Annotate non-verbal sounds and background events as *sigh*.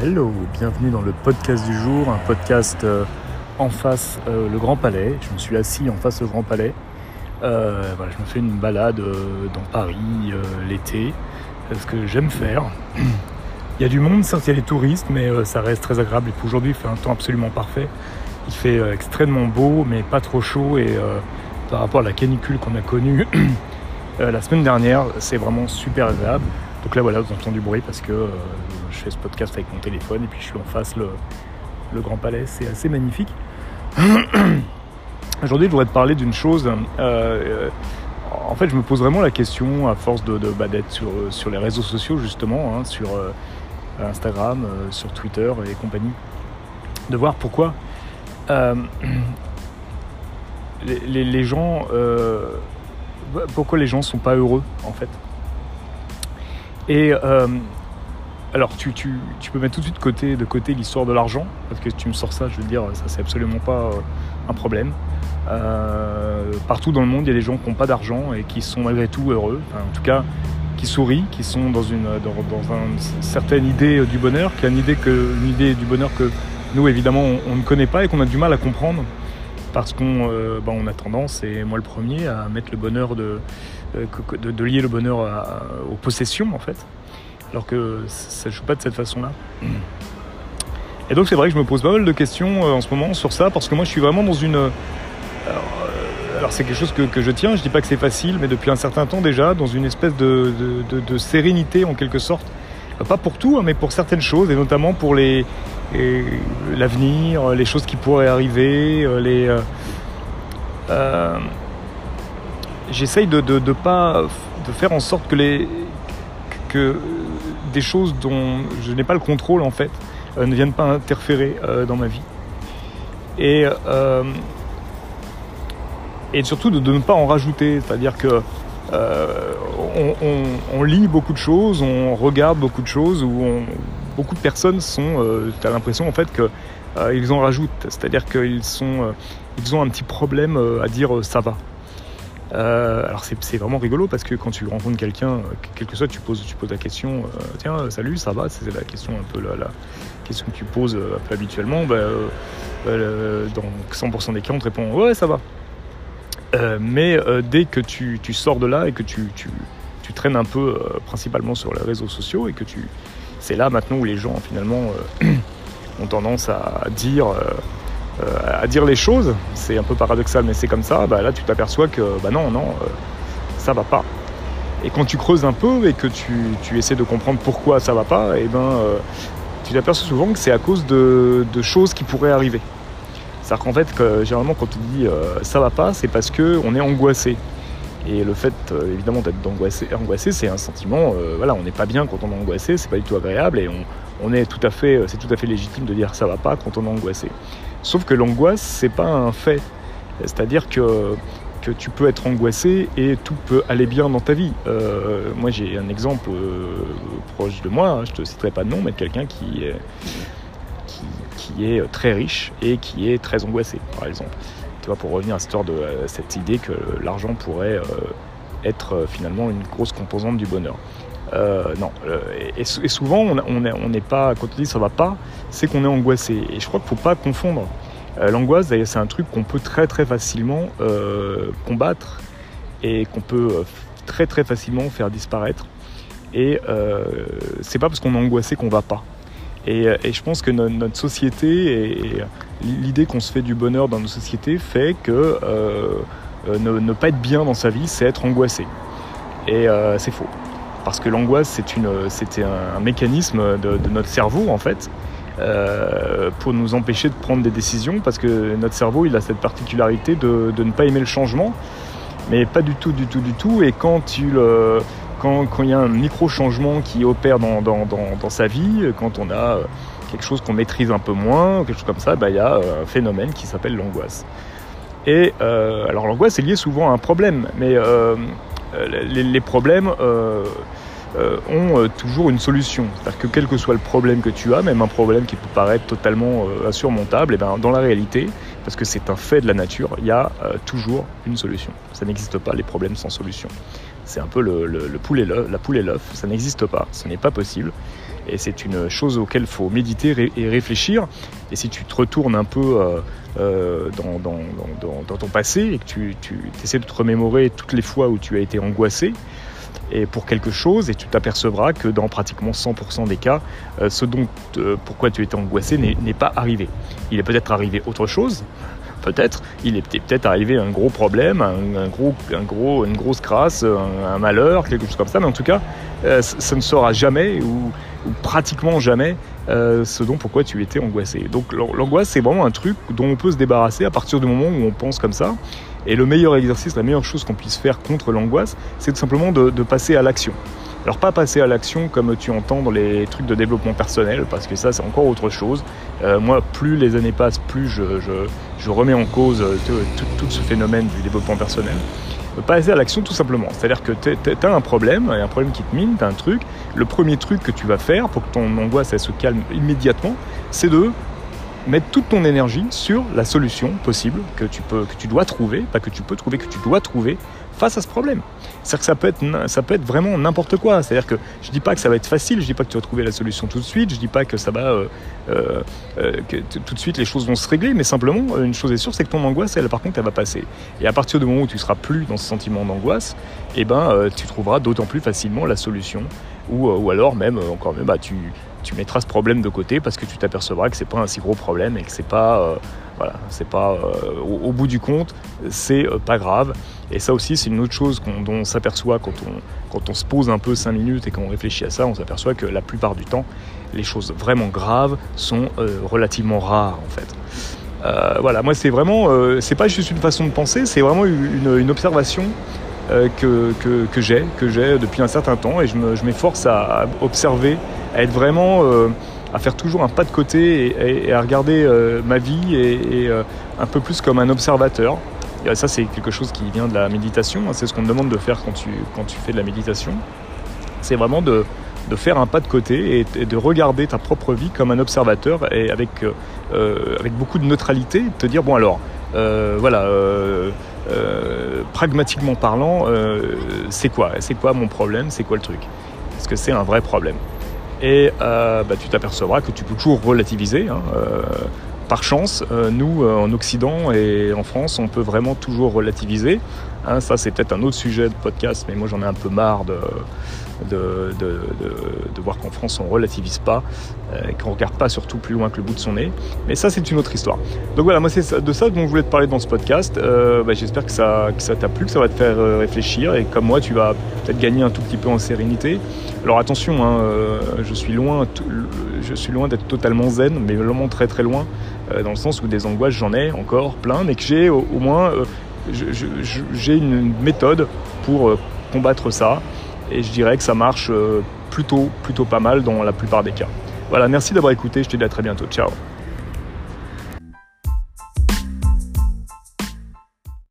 Hello, bienvenue dans le podcast du jour, un podcast euh, en face euh, le Grand Palais. Je me suis assis en face le Grand Palais. Euh, je me fais une balade dans Paris l'été, ce que j'aime faire. *clears throat* Il y a du monde, certes il y a les touristes, mais ça reste très agréable. Et puis aujourd'hui, il fait un temps absolument parfait. Il fait extrêmement beau, mais pas trop chaud. Et par rapport à la canicule qu'on a connue *clears throat* la semaine dernière, c'est vraiment super agréable. Donc là, voilà, vous entendez du bruit parce que euh, je fais ce podcast avec mon téléphone et puis je suis en face le, Grand Palais. C'est assez magnifique. *clears throat* Aujourd'hui, je voudrais te parler d'une chose. euh, euh, en fait, je me pose vraiment la question, à force de, bah, d'être sur, les réseaux sociaux, justement, hein, sur Instagram, sur Twitter et compagnie, de voir pourquoi *clears throat* les, gens, pourquoi les gens sont pas heureux, en fait. Et euh, alors, tu, peux mettre tout de suite de côté l'histoire de l'argent, parce que tu me sors ça, je veux dire, ça c'est absolument pas euh, un problème. Euh, partout dans le monde, il y a des gens qui n'ont pas d'argent et qui sont malgré tout heureux, en tout cas qui sourient, qui sont dans une, certaine idée du bonheur, qui a une idée, du bonheur que nous évidemment on ne connaît pas et qu'on a du mal à comprendre parce qu'on euh, bah, a tendance, et moi le premier, à mettre le bonheur de, euh, lier le bonheur aux possessions en fait, alors que ça ne joue pas de cette façon-là. Et donc c'est vrai que je me pose pas mal de questions euh, en ce moment sur ça, parce que moi je suis vraiment dans une... Alors, c'est quelque chose que, je tiens, je dis pas que c'est facile, mais depuis un certain temps déjà, dans une espèce de sérénité en quelque sorte. Pas pour tout, hein, mais pour certaines choses, et notamment pour les, l'avenir, les choses qui pourraient arriver, euh, les... euh, euh, J'essaye de, pas de faire en sorte que les que des choses dont je n'ai pas le contrôle en fait ne viennent pas interférer dans ma vie. Et et surtout de, de ne pas en rajouter. C'est-à-dire que on, lit beaucoup de choses on regarde beaucoup de choses où on- beaucoup de personnes sont euh, tu as l'impression en fait que euh, en rajoutent c'est-à-dire qu'ils euh, ont un petit problème euh, à dire ça va alors c'est vraiment rigolo parce que quand tu rencontres quelqu'un, quel que soit, tu poses, tu poses la question, tiens, salut, ça va? C'est la question un peu la, question que tu poses un peu habituellement. Euh, euh, dans 100% des cas, on te répond ouais, ça va. Mais dès que tu, sors de là et que tu traînes un peu, euh, principalement sur les réseaux sociaux, et que tu, c'est là maintenant où les gens finalement euh, *clears throat* ont tendance à dire. euh, à dire les choses, c'est un peu paradoxal, mais c'est comme ça, bah là tu t'aperçois que bah non, non, ça va pas. Et quand tu creuses un peu et que tu, tu essaies de comprendre pourquoi ça va pas, et ben euh, tu t'aperçois souvent que c'est à cause de, de choses qui pourraient arriver. C'est-à-dire qu'en fait, généralement quand on dit euh, ça va pas, c'est parce qu'on est angoissé. Et le fait, euh, évidemment, d'être angoissé, c'est un sentiment, euh, voilà, on n'est pas bien quand on est angoissé, c'est pas du tout agréable, et on, est tout à fait, c'est tout à fait légitime de dire ça va pas quand on est angoissé. Sauf que l'angoisse, c'est pas un fait. C'est-à-dire que, que tu peux être angoissé et tout peut aller bien dans ta vie. Euh, moi, j'ai un exemple euh, proche de moi, hein, je te citerai pas de nom, mais de quelqu'un qui, qui, qui est très riche et qui est très angoissé, par exemple. Pour revenir à cette, histoire de, euh, cette idée que l'argent pourrait euh, être euh, finalement une grosse composante du bonheur. Non, et, souvent on est- n'est pas, quand on dit ça va pas, c'est qu'on est angoissé. Et je crois qu'il ne faut pas confondre. Euh, L'angoisse, c'est un truc qu'on peut très très facilement combattre et qu'on peut très très facilement faire disparaître. Et c'est pas parce qu'on est angoissé qu'on va pas. Et, je pense que no- notre société et l'idée qu'on se fait du bonheur dans nos sociétés fait que euh, euh, ne, pas être bien dans sa vie, c'est être angoissé. Et euh, c'est faux. Parce que l'angoisse, c'est un, mécanisme de, notre cerveau, en fait, pour nous empêcher de prendre des décisions, parce que notre cerveau, il a cette particularité de, ne pas aimer le changement, mais pas du tout, du tout, du tout. Et quand il y a un micro-changement qui opère dans, sa vie, quand on a quelque chose qu'on maîtrise un peu moins, quelque chose comme ça, bah, il y a euh, un phénomène qui s'appelle l'angoisse. Et euh, alors l'angoisse est liée souvent à un problème, mais euh, les, problèmes ont toujours une solution. C'est-à-dire que quel que soit le problème que tu as, même un problème qui peut paraître totalement insurmontable, et ben, dans la réalité, parce que c'est un fait de la nature, il y a toujours une solution. Ça n'existe pas les problèmes sans solution. C'est un peu le, le, le la poule et l'œuf, ça n'existe pas, ce n'est pas possible. Et c'est une chose auquel il faut méditer et réfléchir. Et si tu te retournes un peu dans, dans, ton passé et que tu, essaies de te remémorer toutes les fois où tu as été angoissé, et pour quelque chose et tu t'apercevras que dans pratiquement 100% des cas, ce dont pourquoi tu étais angoissé n'est pas arrivé. Il est peut-être arrivé autre chose, peut-être, il est peut-être arrivé un gros problème, un, gros, un gros, une grosse crasse, un, malheur, quelque chose comme ça, mais en tout cas, euh, ça ne sera jamais ou, pratiquement jamais euh, ce dont pourquoi tu étais angoissé. Donc l'angoisse, c'est vraiment un truc dont on peut se débarrasser à partir du moment où on pense comme ça. Et le meilleur exercice, la meilleure chose qu'on puisse faire contre l'angoisse, c'est tout simplement de passer à l'action. Alors pas passer à l'action comme tu entends dans les trucs de développement personnel, parce que ça c'est encore autre chose. Euh, moi, plus les années passent, plus je, remets en cause euh, tout, ce phénomène du développement personnel. Euh, passer à l'action tout simplement. C'est-à-dire que tu as un problème, un problème qui te mine, tu as un truc. Le premier truc que tu vas faire pour que ton angoisse se calme immédiatement, c'est de mettre toute ton énergie sur la solution possible que tu, peux, que tu dois trouver, pas que tu peux trouver, que tu dois trouver face à ce problème. C'est-à-dire que ça peut être, ça peut être vraiment n'importe quoi. C'est-à-dire que je dis pas que ça va être facile, je dis pas que tu vas trouver la solution tout de suite, je dis pas que ça va, euh, euh, euh, que tout de suite les choses vont se régler, mais simplement une chose est sûre, c'est que ton angoisse, elle, par contre, elle va passer. Et à partir du moment où tu seras plus dans ce sentiment d'angoisse, eh ben, tu trouveras d'autant plus facilement la solution. Ou, ou alors même, encore mieux, bah, tu, tu mettras ce problème de côté parce que tu t'apercevras que c'est pas un si gros problème et que c'est pas voilà, c'est pas euh, au, bout du compte, c'est euh, pas grave. Et ça aussi, c'est une autre chose dont on s'aperçoit quand on, quand on se pose un peu 5 minutes et qu'on réfléchit à ça, on s'aperçoit que la plupart du temps, les choses vraiment graves sont euh, relativement rares en fait. voilà, moi c'est vraiment, c'est pas juste une façon de penser, c'est vraiment une, observation que, j'ai, que j'ai depuis un certain temps et je m'efforce à, observer, à être vraiment à faire toujours un pas de côté et, à regarder euh, ma vie et, euh, un peu plus comme un observateur. Ça, c'est quelque chose qui vient de la méditation. Hein. C'est ce qu'on te demande de faire quand tu, quand tu fais de la méditation. C'est vraiment de, de, faire un pas de côté et, de regarder ta propre vie comme un observateur et avec, euh, avec beaucoup de neutralité, te dire, bon alors, voilà, pragmatiquement parlant, c'est quoi? C'est quoi mon problème? C'est quoi le truc? Est-ce que c'est un vrai problème? Et euh, bah, tu t'apercevras que tu peux toujours relativiser. Hein, euh, par chance, euh, nous, en Occident et en France, on peut vraiment toujours relativiser. Hein, ça, c'est peut-être un autre sujet de podcast, mais moi, j'en ai un peu marre de, voir qu'en France on relativise pas, euh, qu'on regarde pas surtout plus loin que le bout de son nez. Mais ça c'est une autre histoire. Donc voilà, moi c'est de ça dont je voulais te parler dans ce podcast. Euh, bah, j'espère que ça t'a plu, que ça va te faire euh, réfléchir et comme moi tu vas peut-être gagner un tout petit peu en sérénité. Alors attention, hein, je suis loin, je suis loin d'être totalement zen, mais vraiment très très loin, dans le sens où des angoisses j'en ai encore plein, mais que j'ai au, moins j'ai une méthode pour combattre ça et je dirais que ça marche euh, plutôt, plutôt pas mal dans la plupart des cas. Voilà, merci d'avoir écouté, je te dis à très bientôt. Ciao